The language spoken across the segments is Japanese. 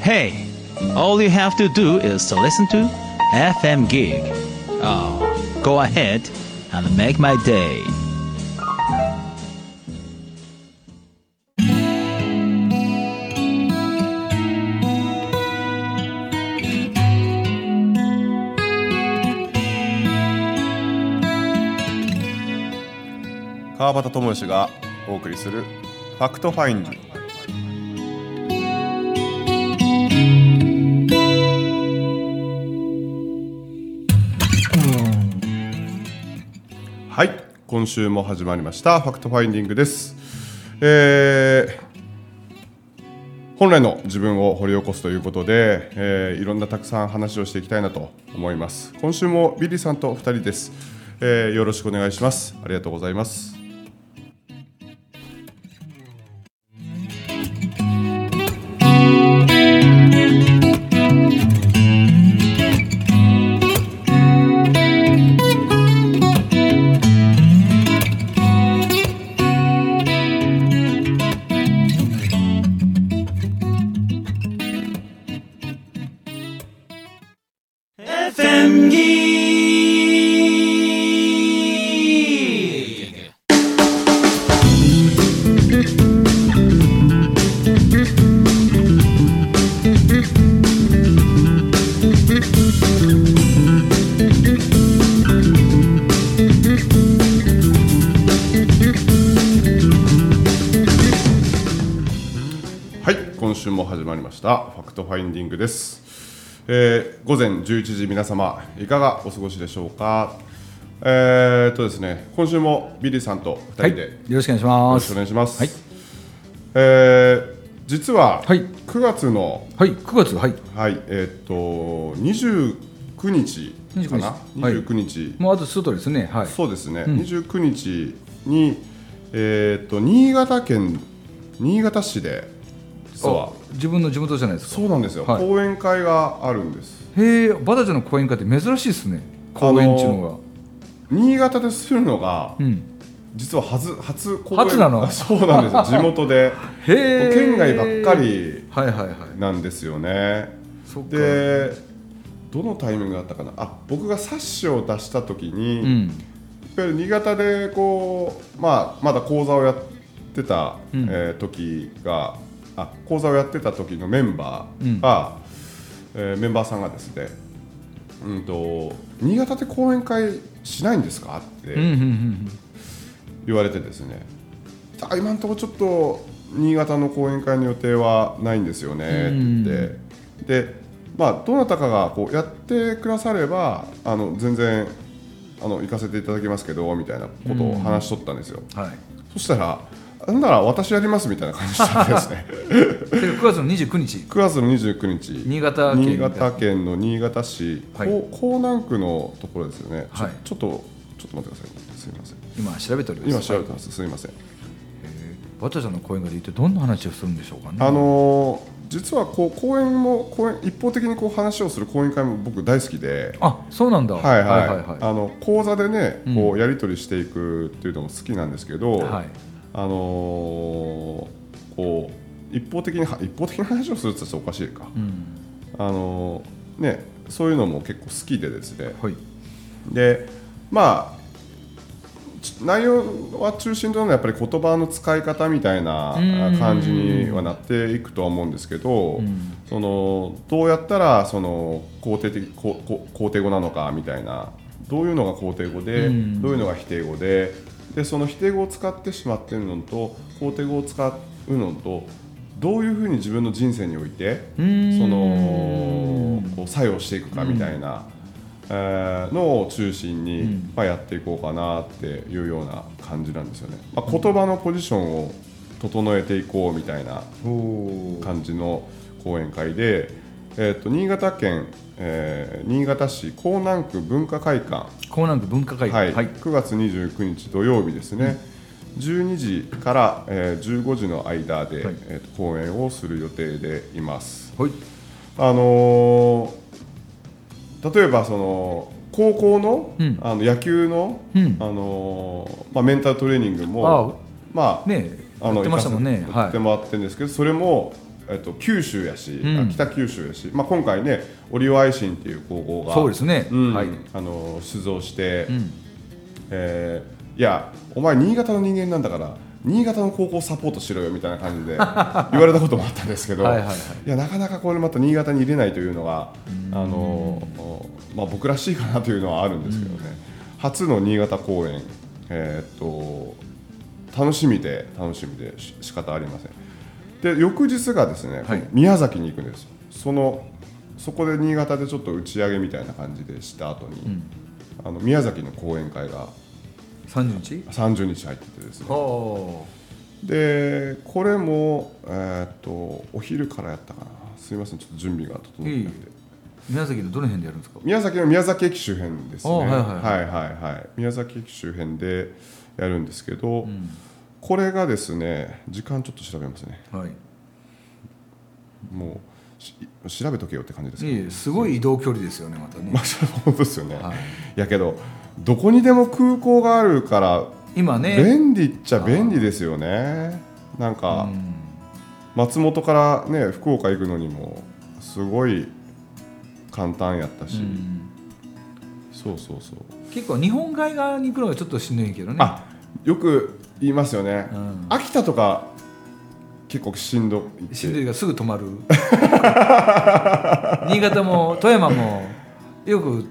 Hey, all you have to do is to listen to FM Gig. Oh, go ahead and make my day. 川端智義がお送りする「FactFinding」今週も始まりました「FactFinding」です。えー本来の自分を掘り起こすということで、えーいろんなたくさん話をしていきたいなと思います。今週もビリーさんと2人です、えーよろしくお願いします。ありがとうございます。えー午前11時皆様いかがお過ごしでしょうか？えー、っとですね今週もビリーさんと2人で、はい、よろしくお願いしよます。ろしくお願いします、はい。えー実ははい。9月の、はい、9月、はい、はいえーっと29日かな？29日。はい。29日、もうあと数とですね、はい、そうですね、29日に、えーっと新潟県新潟市で実はあ自分の地元じゃないですか。そうなんですよ、はい講演会があるんですへえ、バタちゃんの講演会って珍しいですね。講演っていうの新潟でするのがが。うん。実は初初講演初なの？そうなんですよ 地元でへえ。県外ばっか。りはいはいはい。なんですよねそっか。でどのタイミングだったかなあ僕が冊子を出した時に、やっうん。ぱり新潟でこう、まあ、まだ講座をやってた、うんえー時があ講座をやってた時のメンバーが、えーメンバーさんがですね、うん、と新潟で講演会しないんですかって、うんうんうん言われてですねあ今のところちょっと新潟の講演会の予定はないんですよねって。でまあどなたかがこうやってくださればあの全然あの行かせていただきますけどみたいなことを話しとったんですよ、うん。はい。そしたらなんなら私やりますみたいな感じですね。で9月の29日、9月の29日。新潟県。新潟県の新潟市、はい。こう江南区のところですよね、ちょはい。ちょっとちょっと待ってください。ねすみません。今調べております。今調べてます、すみません。バタちゃんの講演会で一体どんな話をするんでしょうかね。あのー実はこう講演も講演一方的にこう話をする講演会も僕大好きで、あ、そうなんだ。はいはい。はいはいはい。あの講座でねうん。こうやり取りしていくっていうのも好きなんですけど、はい。あのーこう一方的には一方的な話をするっておかしいか、うん。あのーねそういうのも結構好きでですね。はい。でまあち内容は中心となるのはやっぱり言葉の使い方みたいなうん。感じにはなっていくとは思うんですけど、うん。そのどうやったらその肯定的ここ肯定語なのかみたいなどういうのが肯定語で、うん。どういうのが否定語ででその否定語を使ってしまっているのと肯定語を使うのとどういうふうに自分の人生においてうん。そのこう作用していくかみたいな、えーのを中心に、うん。まあ、やっていこうかなっていうような感じなんですよね。まあ、言葉のポジションを整えていこうみたいな感じの講演会で、えー、と新潟県、えー新潟市江南区文化会館、江南区文化会はい。はい。9月29日土曜日ですね、12時から、えー15時の間で、はい。えーと講演をする予定でいます。はい。あのー例えばその高校の,、うん。あの野球の、うん。あのーまあ、メンタルトレーニングもあまあねあのやってましたもんね。やってもらってるんですけど、それもえっと、九州やし、うん。あ北九州やし、まあ、今回ねオリオアイシンっていう高校がそうですね。うんはい。あの出場して、うん。えーいやお前新潟の人間なんだから新潟の高校サポートしろよみたいな感じで 言われたこともあったんですけどはいはいやなかなかこれまた新潟に入れないというのがあの、まあ、僕らしいかなというのはあるんですけどね、初の新潟公演、えーっと楽しみで楽しみでし仕方ありませんで翌日がですね、はい。宮崎に行くんです。そのそこで新潟でちょっと打ち上げみたいな感じでした後に、あの宮崎の講演会が30日？30日入っててですね。おでこれも、えーっとお昼からやったかな。すいませんちょっと準備が整ってなくて、宮崎のどの辺でやるんですか？宮崎の宮崎駅周辺ですね。あはいはいはい。はいはいはい。宮崎駅周辺でやるんですけど、これがですね時間ちょっと調べますね。はい。もうし調べとけよって感じですけどいえすごい移動距離ですよねまたね。まあですよね、はいやけどどこにでも空港があるから今ね。便利っちゃ便利ですよね。なんか、うん。松本からね福岡行くのにもすごい簡単やったし、うん。そうそうそう、結構日本海側に行くのがちょっとしんどいけどね。あよく言いますよね、うん。秋田とか結構しんどい。しんどいがすぐ止まる。新潟も富山もよく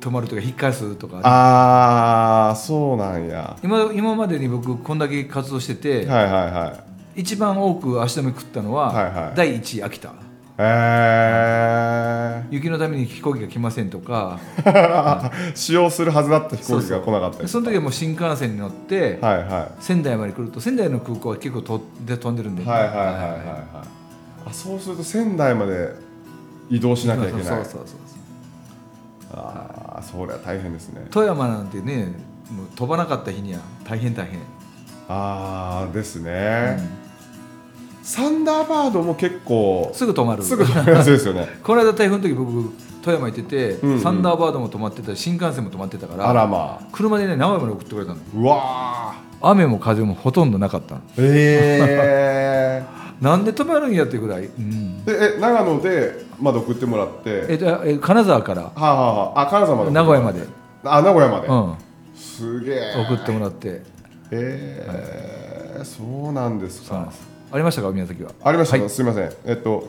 止まるとか引っ返すとか。ああそうなんや。今今までに僕こんだけ活動してて、はいはいはい。一番多く足止め食ったのは、はいはい。第1位秋田え雪のために飛行機が来ませんとか。ー、使用するはずだった飛行機が来なかったりその時はもう新幹線に乗って、はいは仙台まで来ると仙台の空港は結構とで飛んでるんで、いはいはいはいはい。はいあそうすると仙台まで移動しなきゃいけない。そうそうそうそうああそれは大変ですね。富山なんてねもう飛ばなかった日には大変大変、ああですね、サンダーバードも結構すぐ止まる。すぐ止まるやつですよね。この間台風の時僕富山行ってて、うんうん。サンダーバードも止まってたし新幹線も止まってたからあらまあ。車でね名古屋まで送ってくれたの。うわ雨も風もほとんどなかったの。ー。え なんで止まるんやってぐらい、うん。ー、でえ長野でまだ送ってもらって。えっとえ金沢から、はあ、はあはあ、あ金沢まで名古屋まで。あ名古屋まで、うん、すげえ。送ってもらって。えー。そうなんですか。そうなんですありましたか宮崎は？ありました、はい。すみません。えっと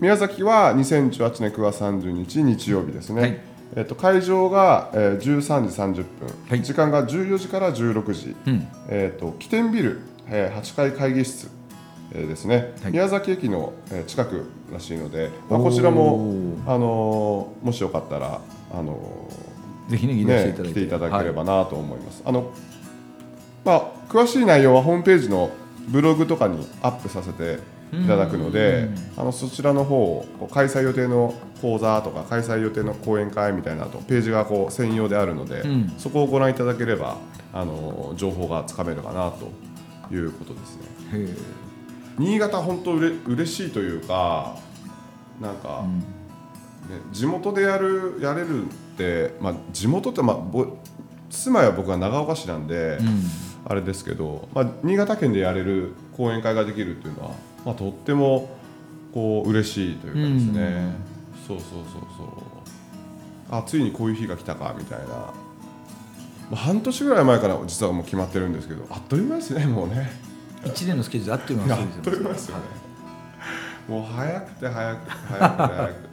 宮崎は2018年9月30日日曜日ですね、はい。えっと、会場が、えー、13時30分、はい。時間が14時から16時、うん。えっと起点ビル、えー8階会議室、えーですね、はい。宮崎駅の、えー近くらしいので、まあ、こちらおも、ーあのーもしよかったら、あのぜひねね来ていただければなと思います。あのまあ、詳しい内容はホームページのブログとかにアップさせていただくのであのそちらの方を開催予定の講座とか開催予定の講演会みたいなとページがこう専用であるので、うん。そこをご覧いただければあの情報がつかめるかなということですね。新潟本当うれ嬉しいというかなんか、うん。ね、地元でやるやれるって、まあ、地元って、まあ、ぼ住まいは僕は長岡市なんで、うんあれですけど、まあ、新潟県でやれる講演会ができるっていうのは、まあ、とってもこう嬉しいというかですね、そうそうそうそう。あついにこういう日が来たかみたいな、まあ、半年ぐらい前から実はもう決まってるんですけどあっという間ですねもうね。一年のスケジュールあっという間にあっ過ぎてという間ですよね。もう早くて早くて早くて早く。て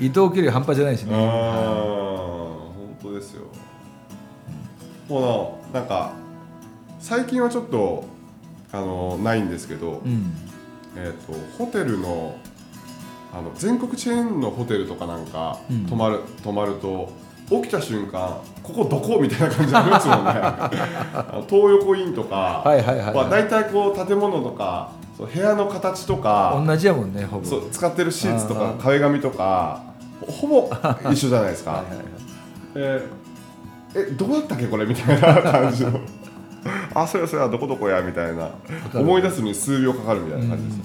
移動距離半端じゃないしうんね本当ですよ。このなんか最近はちょっとあのないんですけど、うん。えー、とホテルのあの全国チェーンのホテルとかなんか、うん。泊まる泊まると起きた瞬間ここどこ？みたいな感じありますもんね。東横インとか、はいはいはいはい。まあ、大体こう建物とかそう部屋の形とか同じやもんねほぼ。そう使ってるシーツとか壁紙とかほぼ一緒じゃないですか。はいはいはい。えーえどうだったっけこれ？みたいな感じのあそうやそうやどこどこやみたいな思い出すのに数秒かかるみたいな感じですよ。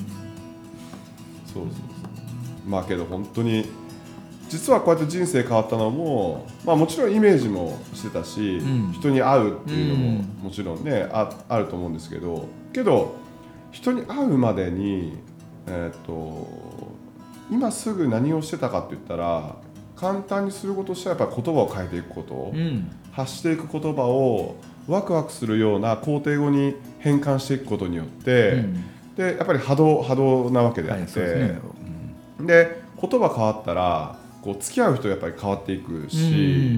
そうそうそう。まあけど本当に実はこうやって人生変わったのも、まあ、もちろんイメージもしてたし、うん。人に会うっていうのもうん。もちろんねああると思うんですけどけど人に会うまでにえー、と今すぐ何をしてたかって言ったら簡単にすることとしてはやっぱり言葉を変えていくこと、うん。発していく言葉をワクワクするような肯定語に変換していくことによって、うん。でやっぱり波動波動なわけであって、はいそうですね。で言葉変わったらこう付き合う人やっぱり変わっていくし、う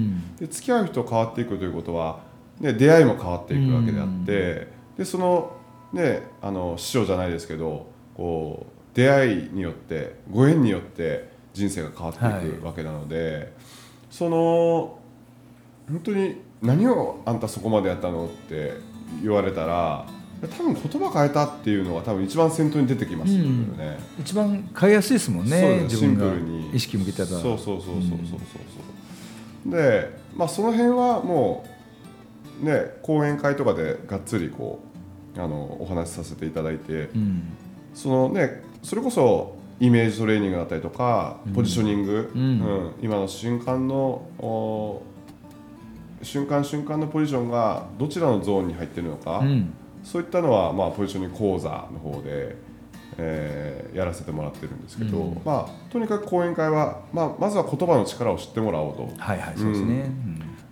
ん。で付き合う人変わっていくということは、ね、出会いも変わっていくわけであって、でその,、ね、あの師匠じゃないですけどこう出会いによってご縁によって人生が変わっていくわけなので、その本当に何をあんたそこまでやったの？って言われたら多分言葉変えたっていうのが多分一番先頭に出てきますよね。一番変えやすいですもんね自分がシンプルに。意識向けたらそうそうそうそうそうそうそう。でまあその辺はもうね講演会とかでがっつりこうあのお話しさせていただいてうん。そのねそれこそイメージトレーニングだったりとかポジショニング、うん。うん。今の瞬間のお瞬間瞬間のポジションがどちらのゾーンに入ってるのか、うん。そういったのは、まあ、ポジショニング講座の方で、えーやらせてもらってるんですけど、うん。まあ、とにかく講演会は、まあ、まずは言葉の力を知ってもらおうと。はいはいそうですね。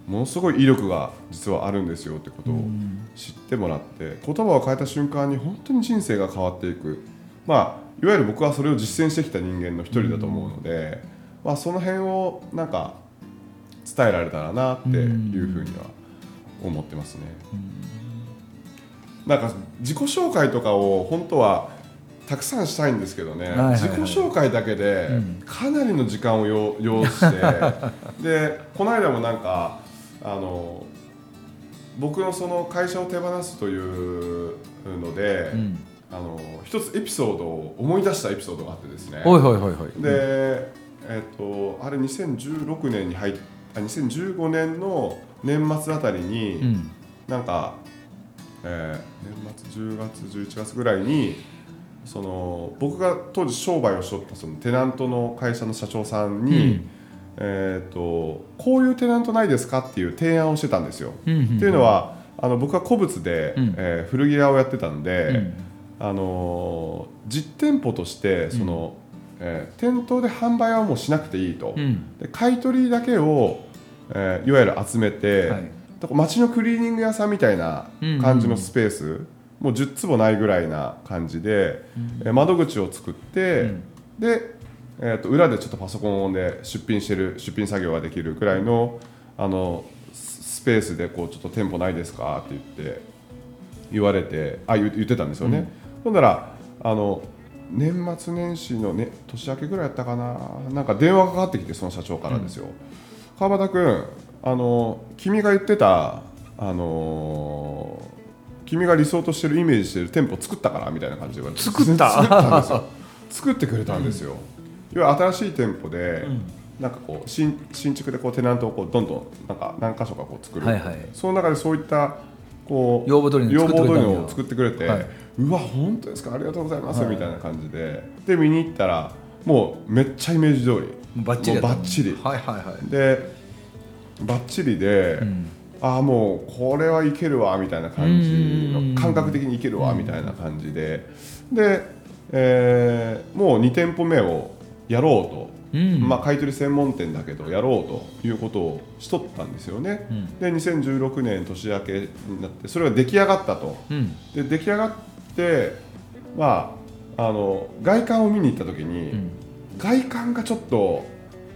ものすごい威力が実はあるんですよってことを知ってもらって言葉を変えた瞬間に本当に人生が変わっていく、まあ、いわゆる僕はそれを実践してきた人間の一人だと思うので、まあ、その辺をなんか伝えられたらなっていうふうには思ってますね。なんか自己紹介とかを本当はたくさんしたいんですけどね、自己紹介だけでうん。かなりの時間を要要して。でこの間もなんかあの僕のその会社を手放すというので、うん。あの一つエピソードを思い出したエピソードがあってですね。で、えっとあれ2016年に入っあ2015年の年末あたりに、うん。なんか、えー年末10月11月ぐらいにその僕が当時商売をしとったそのテナントの会社の社長さんに、うん。えー、とこういうテナントないですかっていう提案をしてたんですよ。うんっていうのはあの僕は古物で、うん。えー古着屋をやってたんで、うん。あのー実店舗としてその、えー店頭で販売はもうしなくていいと。うん。で買い取りだけを、えーいわゆる集めて、はい。だから街のクリーニング屋さんみたいな感じのスペース、もう10坪ないぐらいな感じで、えー窓口を作って、うん。で、えー、と裏でちょっとパソコンで出品してる出品作業ができるぐらいのあのススペースでこうちょっと店舗ないですかって言って言われてあ言言ってたんですよね、ほんならあの年末年始の、ね、年明けぐらいやったかな。なんか電話がかかってきてその社長からですよ、川端君あの君が言ってたあの君が理想としてるイメージしてる店舗作ったからみたいな感じで言われて作った？作ったんですよ。作ってくれたんですよ、要は新しい店舗で、なんかこう新新築でこうテナントをこうどんどんなんか何箇所かこう作る、はいはい。その中でそういったこう要望通りのを作ってくれて、はいうわ本当ですか？ありがとうございます、はい。みたいな感じで。で見に行ったらもうめっちゃイメージ通りもうバッチリやった。もうバッチリ。はいはいはい。でバッチリで、うん。ああもうこれはいけるわみたいな感じ感覚的にいけるわみたいな感じで。で、えーもう2店舗目をやろうと、うん。まあ、買い取り専門店だけどやろうということをしとったんですよね、うん。で2016年年明けになってそれが出来上がったと。うん。で出来上がってまああの外観を見に行った時に、うん。外観がちょっと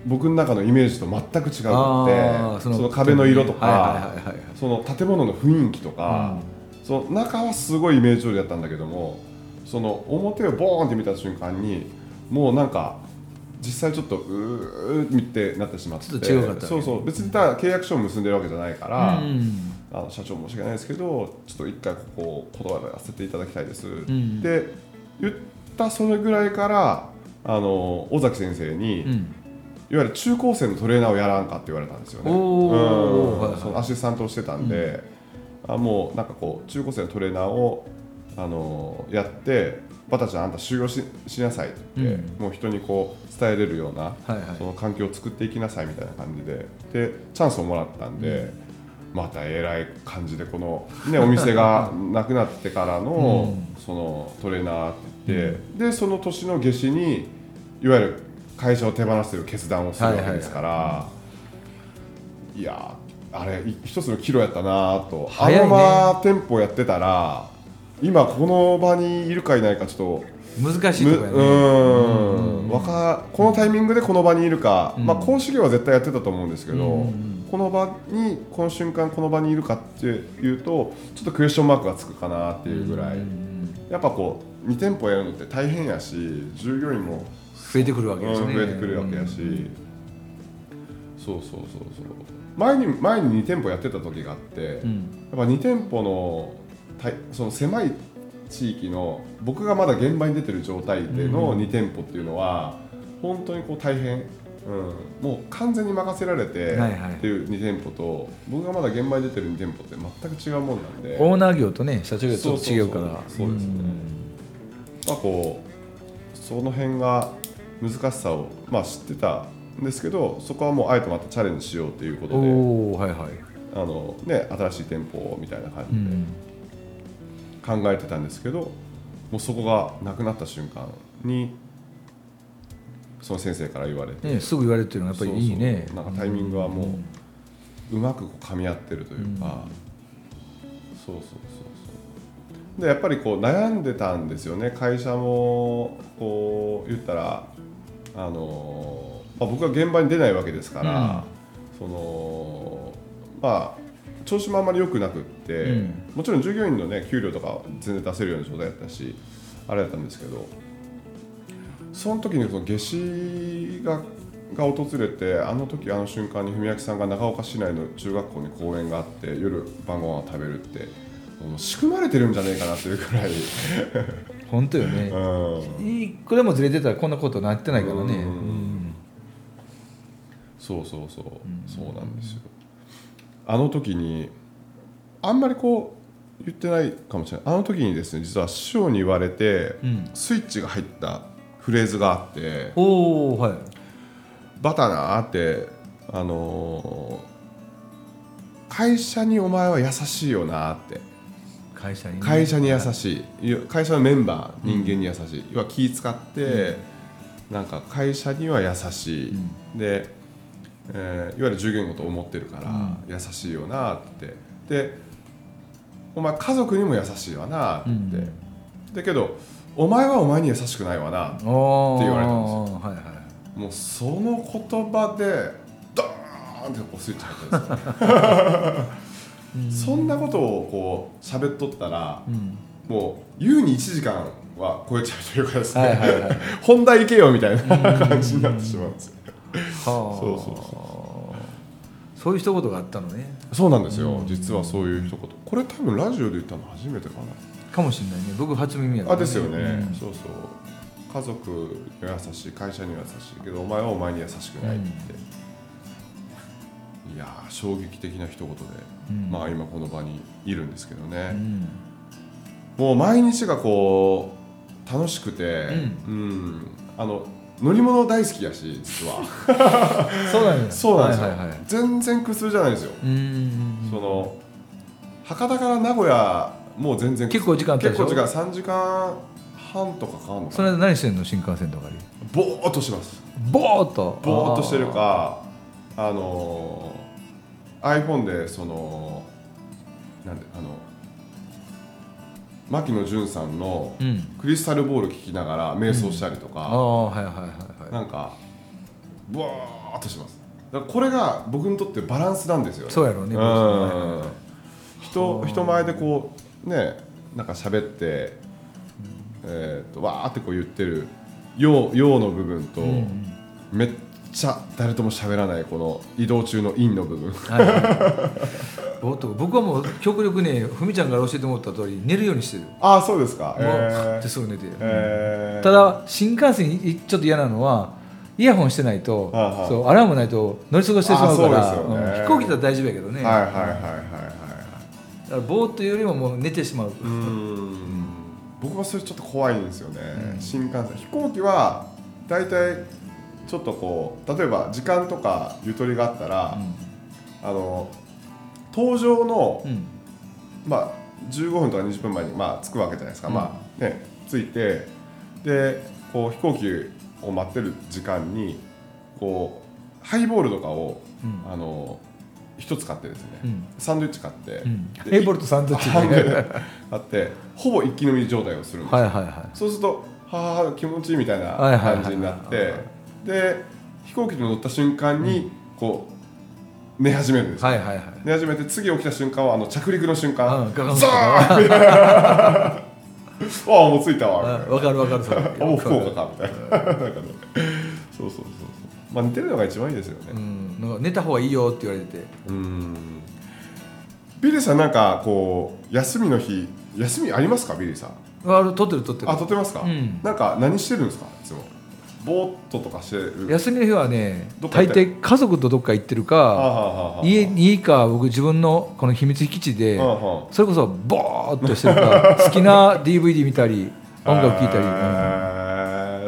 僕の中のイメージと全く違うあーくてその壁の色とか、その建物の雰囲気とか、その中はすごいイメージ通りだったんだけどもその表をボーンって見た瞬間にもうなんか実際ちょっとうーってなってしまってうう別にただ契約書を結んでるわけじゃないから、うんあの社長申し訳ないですけどちょっと一回ここを言葉でやらせていただきたいです、ん。で言ったそれぐらいからあの尾崎先生に、うん。いわゆる中高生のトレーナーをやらんかって言われたんですよね。うん。そのアシスタントをしてたんで、あもうなんかこう中高生のトレーナーをあのやってバタちゃんあんた修行ししなさいって言って、うん。もう人にこう伝えれるような、はいはい。その環境を作っていきなさいみたいな感じででチャンスをもらったんで、またえらい感じでこの、ね、お店が なくなってからの,、そのトレーナーって言って、でその年の夏至にいわゆる会社を手放すという決断をするわけですから、いやあれい一つのキロやったなと、ね。のまま店舗やってたら今この場にいるかいないかちょっと。難しいむとこやね。うん。わかこのタイミングでこの場にいるか、うん。まあ講師業は絶対やってたと思うんですけど、うんこの場にこの瞬間この場にいるかっていうとちょっとクエスチョンマークがつくかなっていうぐらい、うん。やっぱこう2店舗やるのって大変やし従業員も、増えてくるわけですね。うん増えてくるわけやし、そうそうそうそう。前に前に2店舗やってた時があって、うん。やっぱ2店舗のたいその狭い地域の僕がまだ現場に出てる状態での2店舗っていうのは本当にこう大変、うん、もう完全に任せられてっていう2店舗と僕がまだ現場に出てる2店舗って全く違うもんなんで、オーナー業とね社長業ちょっと違うから。そうですねまあ、こうその辺が難しさを、まあ、知ってたんですけどそこはもうあえてまたチャレンジしようということでうんおおはいはい。あの、ね、新しい店舗みたいな感じで。うん。考えてたんですけどもうそこがなくなった瞬間にその先生から言われて、ねすぐ言われていうのはやっぱりいいね。なんかタイミングはもううまくこう噛み合ってるというか、そうそうそうそう。でやっぱりこう悩んでたんですよね。会社もこう言ったらあの、まあ、僕は現場に出ないわけですから、そのまあ調子もあんまり良くなくって、うん。もちろん従業員のね給料とか全然出せるような状態だったしあれだったんですけどその時にその夏至がが訪れてあの時あの瞬間に文明さんが長岡市内の中学校に公演があって夜晩ご飯を食べるってもう仕組まれてるんじゃねえかなっていうくらい、本当よね。うん、いくらもずれてたらこんなことなってないからね。うん。うん。そうそうそう、ん。そうなんですよ。あの時にあんまりこう言ってないかもしれない。あの時にですね実は師匠に言われて、うん。スイッチが入ったフレーズがあっておおはい「バタな」ってあのー会社にお前は優しいよなって。会社にね。会社に優しい。会社のメンバー人間に優しい、要は気使って、なんか会社には優しい、で、えーいわゆる従業員のことを思ってるから、優しいよなって。でお前家族にも優しいわなって、うん。だけどお前はお前に優しくないわなって言われたんですよ。はいはいもうその言葉でドーンってこうスイッチ入ったんですよ。そんなことをこう喋っとったら、うん。もう優に1時間は超えちゃうというかですね、はいはいはい本題行けよみたいな感じになってしまうんですよ。はあ。そうそうそう。いう一言があったのね。そうなんですよ、うん。実はそういう一言。これ多分ラジオで言ったの初めてかかもしれないね。僕初耳やからなあですよね、うん。そうそう。家族には優しい。会社には優しいけどお前はお前に優しくないって、いやー衝撃的な一言で、うん。まあ今この場にいるんですけどね、うん。もう毎日がこう楽しくて、うん。あの乗り物大好きやし実は。そうなんや。そうなんですよ、はいはいはい。全然苦痛じゃないんですよ、うん。その博多から名古屋もう全然。結構時間結構時間3時間半とかかかんのかそなれ何してんの？新幹線とかでぼーっとします。ボーっと？ぼーっとしてるかあのー iPhone でそのなんであの牧野潤さんのクリスタルボール聞きながら瞑想したりとあか、あはいはいはいはい。なんかぼーっとします。これが僕にとってバランスなんですよね。そうやろうねうん。人人前でこうねなんか喋って、えー、とわーってこう言ってる陽陽の部分と、うんめっちゃ誰とも喋らないこの移動中の陰の部分。はいはい。僕はもう極力ねふみちゃんから教えてもらった通り寝るようにしてる。もああそうですか。うえってすぐ寝てえー。ただ新幹線いちょっと嫌なのはイヤホンしてないと、そうアラームないと乗り過ごしてしまうからね。うん。飛行機だったら大丈夫やけどね、はいはいはいはいからぼーっというよりももう寝てしまう、うーん。僕はそれちょっと怖いんですよね、うん新幹線飛行機は大体ちょっとこう例えば時間とかゆとりがあったら、あの搭乗の、うんまあ、15分とか20分前に、まあ、着くわけじゃないですか、うん。まあね、着いてでこう飛行機を待ってる時間にこうハイボールとかを、うん。あの一つ買ってですね、うん。サンドイッチ買って、うん。でヘイボールとサンドイッチ買 ってほぼ一気飲み状態をするんですよ、はいはいはそうするとはあ気持ちいいみたいな感じになってで飛行機に乗った瞬間にこう寝始めるんですはいはいはい。寝始めて次起きた瞬間はあの着陸の瞬間、うんン ああもう着いたわみたいな。わかるわかるそれ。あもう福岡かみたいな。なんかね。そうそうまあ寝てるのが一番いいですようねん。なんか寝た方がいいよって言われてて。うん。ビリーさんなんかこう休みの日休みありますか？ビリーさん。あれ撮ってる撮ってる。あ撮ってますか、うん。なんか何してるんですか？いつも。ぼーっととかしてる。休みの日はね大抵家族とどっか行ってるか家にいいか僕自分のこの秘密基地でそれこそボーっとしてるから好きな DVD 見たりあ音楽聴いたり、うん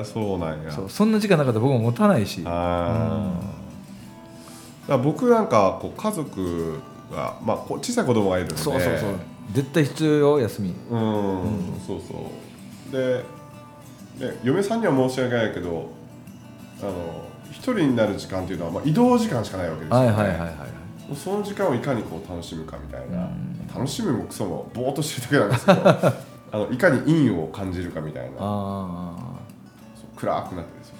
そうなんや。そうそんな時間なかったら僕も持たないし。あー。だ僕なんかこう家族が、まあ、小さい子供がいるので。そうそうそう。絶対必要よ休み。うん、そうそう。でで嫁さんには申し訳ないけどあの一人になる時間っていうのは、まあ、移動時間しかないわけですよ、ね。はいはいはいはいその時間をいかにこう楽しむかみたいな、楽しむもクソもぼーっとしてるだけなんですけど あのいかに陰を感じるかみたいな暗くなってですよ。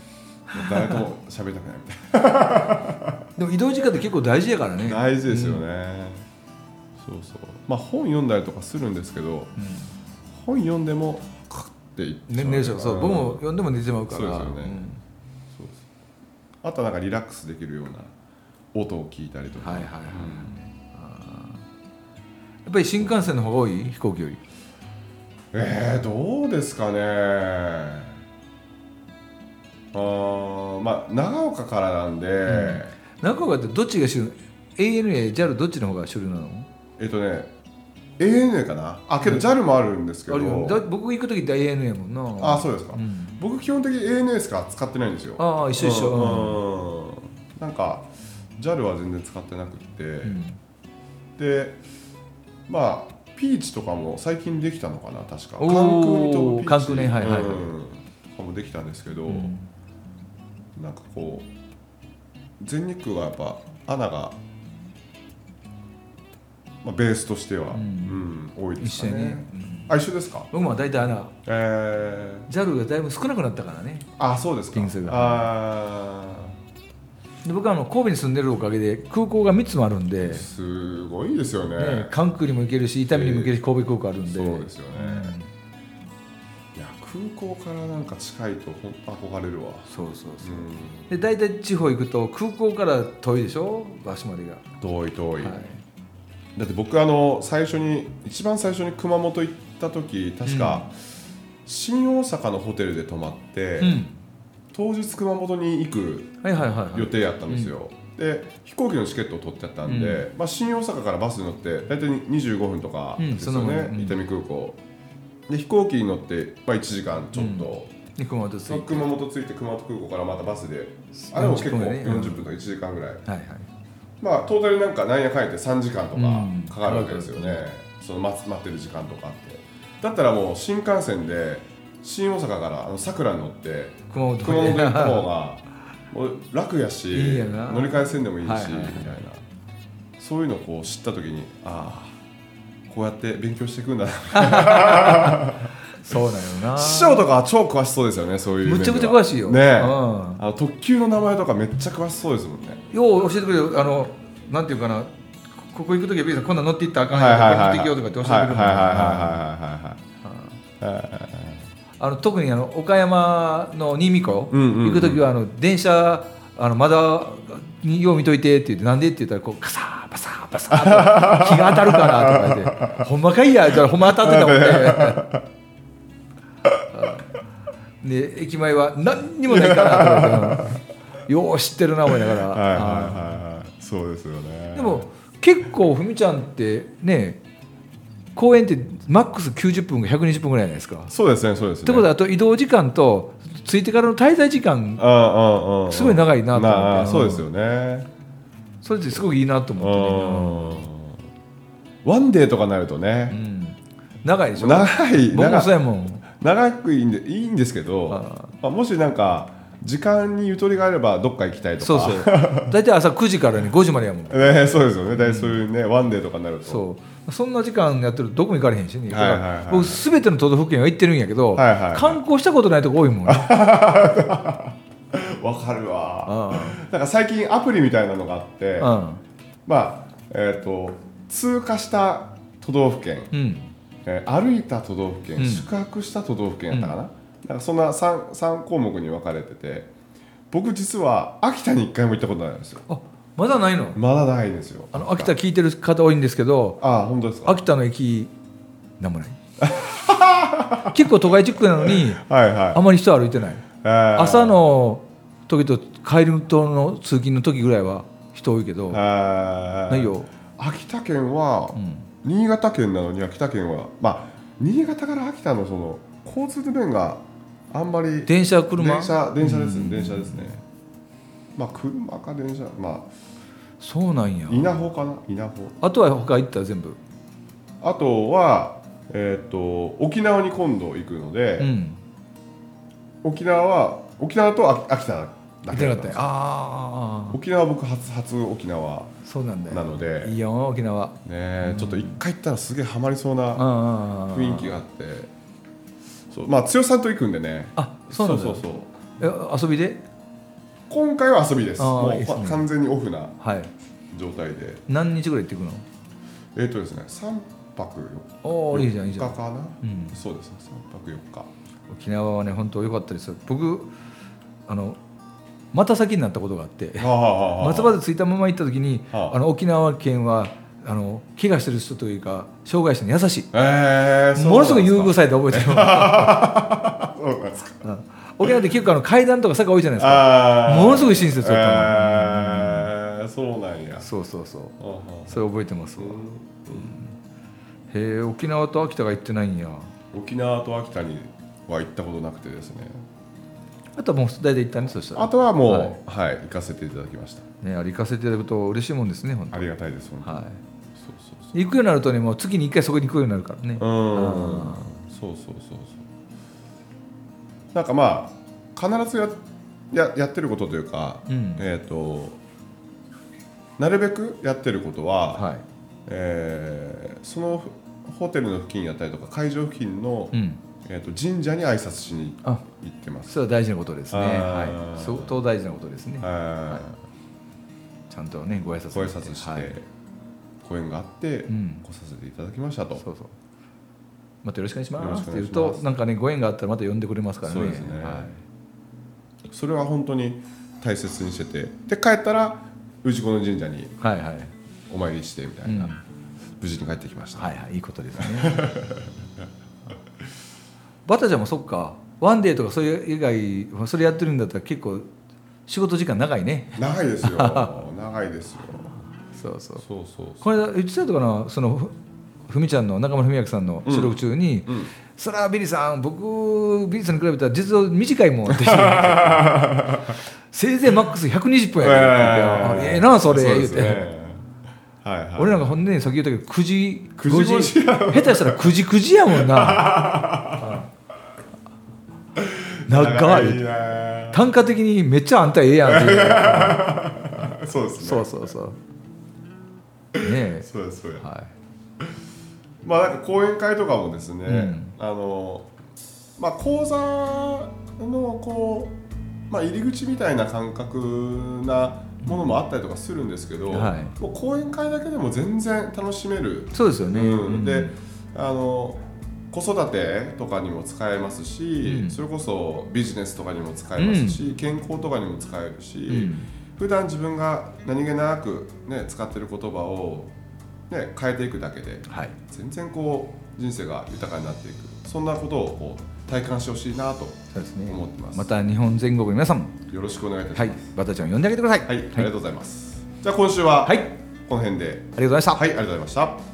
誰とも喋りたくないみたいあ でも移動時間って結構大事やからね。な大事ですよね、そうそう。まあ本読んだりとかするんですけど本読んでもクッていっちゃね寝るでしょそう僕も読んでも寝てまうから。そうですよね。あとはなんかリラックスできるような音を聞いたりとか、はいはいはいやっぱり新幹線の方が多い？飛行機より。えー、どうですかねあーまあ長岡からなんで、中岡ってどっちが主？流 ANA、JAL どっちの方が主流なの？えっとね ANA かな？あけど JAL もあるんですけど、僕行く時って ANA やもんな。あそうですか、ん。僕基本的に ANA しか使ってないんですよ。ああ一緒一緒。うん。うん。なんか JAL は全然使ってなくって、うん。でまあピーチとかも最近できたのかな確か。関空に飛ぶピーチ。関空ね。はいはいはい。うん。とかもできたんですけど、うんなんかこう全日空がやっぱ穴が、まあ、ベースとしては、うん。多いですかね。一緒やね、うん。あ一緒ですか？僕も大体穴え JAL がだいぶ少なくなったからね。ー、あそうですか。便数が。あで僕はあの神戸に住んでるおかげで空港が3つもあるんで、ーすごいですよね。ね、関空にも行けるし伊丹にも行けるし神戸空港あるんで、そうですよね、空港からなんか近いと本当憧れるわ。そうそうそう。うん。で大体地方行くと空港から遠いでしょ？場所までが、遠い遠い、はい、だって僕あの最初に一番最初に熊本行った時確か、新大阪のホテルで泊まって、うん。当日熊本に行くはいはいはいはい。予定やったんですよ、で飛行機のチケットを取ってあったんで、まあ、新大阪からバスに乗って大体25分とかうんですよね、うん。伊丹空港で飛行機に乗って、まあ、1時間ちょっと、で熊本着いて。熊本着いて熊本空港からまたバスであれも結構40分ぐらいね。40分とか1時間ぐらい、はいはい。まあトータルなんかなんやかんやって3時間とうん。かかかるわけですよね、その待つ待ってる時間とかって。だったらもう新幹線で新大阪からあの桜に乗って熊本熊本に行った方が もう楽やし乗り換えせんでもいいし、みたいな。そういうのをこう知った時にああこうやって勉強していくんだな。そうなんよな。師匠とかは超詳しそうですよねそういうむちゃくちゃ詳しいよ。ねえ、うん。あの特急の名前とかめっちゃ詳しそうですもんね。よう教えてくれるあのなんていうかな。ここ行く時はビーさんこんなん乗っていったらあかんよ。はいはい乗っていけよとかって教えてくれるもんはいはいはいはいはいはいはいあの特にあの岡山の新見湖行く時はあの電車あのまだによう見といてって言ってなんでって言ったらこうカサーバサーバサーと 気が当たるからとか言ってほんまかいやじゃあほんま当たってたもんね。で駅前は何にもないからよう知ってるな思いながら、はいはいはいはい。そうですよね。でも結構ふみちゃんってね公園ってマックス90分か120分ぐらいじゃないですか。そうですねそうですね。ってことはあと移動時間と着いてからの滞在時間ああああすごい長いなと思って。まあそうですよね。それってすごくいいなと思ってね。うワンデーとかになるとうね、ん、長いでしょ？長い僕も長そうやもん。長くいいんでいいんですけどあまあ、もしなんか時間にゆとりがあればどっか行きたいとか。そうそう。大体朝9時からね5時までやもん。ね、そうですよね。大体そういうね、ワンデーとかになると。そうそんな時間やってるとどこも行かれへんしね、はいはいはい。僕すべての都道府県は行ってるんやけど、はいはいはい。観光したことないとこ多いもんね。わかるわ。あなんか最近アプリみたいなのがあってあまあえっ、と通過した都道府県、うん。うんえー歩いた都道府県、うん。宿泊した都道府県やったかな,、なんかそんな 3, 3項目に分かれてて僕実は秋田に1回も行ったことないんですよ。あまだないの？まだないんですよ。あの秋田聞いてる方多いんですけどああ本当ですか？秋田の駅なんもない。結構都会チックなのにはいはい。あまり人歩いてない。えー。朝の時と帰りとの通勤の時ぐらいは人多いけどえー。ないよ、秋田県は、うん、新潟県なのに秋田県はまあ新潟から秋田のその交通の便があんまり電車車？電車電車です、うん電車ですねまあ車か電車まそうなんや。あ稲穂かな稲穂。あとは他行ったら全部？あとはえっ、と沖縄に今度行くので、うん。沖縄は沖縄と秋秋田だ行ってなかったああ沖縄僕初初沖縄そうなんだ。よなので。いいよ沖縄。ね、ちょっと一回行ったらすげえハマりそうなあ雰囲気があって。そうまあ剛さんと行くんでね。あそうなんだ。そうそうそう。え遊びで？今回は遊びです。もういいですね。完全にオフなはい。状態で。何日ぐらい行ってくの？えっ、とですね3泊おおいいじゃんいいじゃん。4日かな、うん。そうですね3泊4日。沖縄はね本当良かったです。よ僕あのまた先になったことがあって。松葉で着いたまま行った時に、はああの沖縄県はあの怪我してる人というか障害者に優しい。えー、ものすごい優遇さされて覚えてる。そうなんですか。うん沖縄って結構あの階段とか坂多いじゃないですか。ものすごい親切だったの。えー、そうなんや。そうそうそう。うんうんそれ覚えてますわ。うん。へえ沖縄と秋田が行ってないんや。沖縄と秋田には行ったことなくてですね。あとはもう大体行ったねそしたら。あとはもうはい。はい、行かせていただきました。ねあれ行かせていただくと嬉しいもんですね本当ありがたいです本当に、はい。そうそう行くようになるとねもう月に1回そこに行くようになるからね。そううん。あそうそうそうそうなんかまあ必ずやややってることというか、うん。えっ、となるべくやってることは、はい。えーそのホテルの付近やったりとか会場付近の、うん。えー、と神社に挨拶しにあ行ってます。それは大事なことですね。はい。相当大事なことですね。はちゃんとねご挨拶い、ご挨拶して、はい。ご縁があって、ん。来させていただきましたと。そうそうまたよろしくお願いします。って言うとなんかねご縁があったらまた呼んでくれますからね。そうですね。はい。それは本当に大切にしててで帰ったら氏子の神社にはいはい。お参りしてみたいな、うん。無事に帰ってきました、はいはいいいことですね。バタちゃんもそっか。ワンデーとかそれ以外それやってるんだったら結構仕事時間長いね。長いですよ。長いですよ。そうそう。そうそうこれ言ってたのかな？そのふふみちゃんの中村文昭さんの収録中に、うんそらビリーさん僕ビリーさんに比べたら実は短いもんって せいぜいマックス120分やでって言って、ええなそれう言うて、はいはい。俺なんかほんでさっき言ったけど9時9時5時下手したら9時9時やもんな。長い。ね単価的にめっちゃあんたええやんって そうですね。そうそうそう。ねえ。そうですそうです。はまあなんか講演会とかもですね、うん。あのまあ講座のこう、まあ、入り口みたいな感覚なものもあったりとかするんですけど、はい。もう講演会だけでも全然楽しめる。いそうですよね、うん。であの子育てとかにも使えますし、うん。それこそビジネスとかにも使えますし、健康とかにも使えるし、うん。普段自分が何気なく、ね、使ってる言葉を、ね、変えていくだけではい。全然こう人生が豊かになっていく。そんなことをこう体感してほしいなとそうですね。思ってます。また日本全国の皆さんも。よろしくお願いいたします。はい。バタちゃんを呼んであげてください。はい、ありがとうございます。じゃあ今週ははい。この辺で、ありがとうございました、はい、ありがとうございました。